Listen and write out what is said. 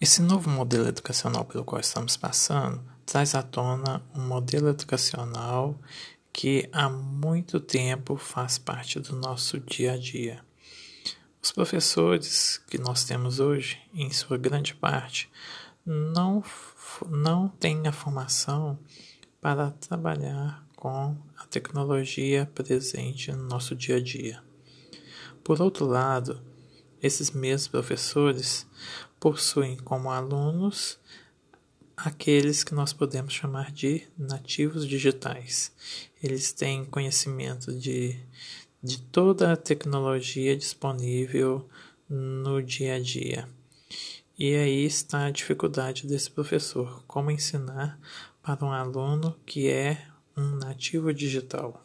Esse novo modelo educacional pelo qual estamos passando traz à tona um modelo educacional que há muito tempo faz parte do nosso dia a dia. Os professores que nós temos hoje, em sua grande parte, não, não têm a formação para trabalhar com a tecnologia presente no nosso dia a dia. Por outro lado, esses mesmos professores possuem como alunos aqueles que nós podemos chamar de nativos digitais. Eles têm conhecimento de, de toda a tecnologia disponível no dia a dia. E aí está a dificuldade desse professor: como ensinar para um aluno que é um nativo digital.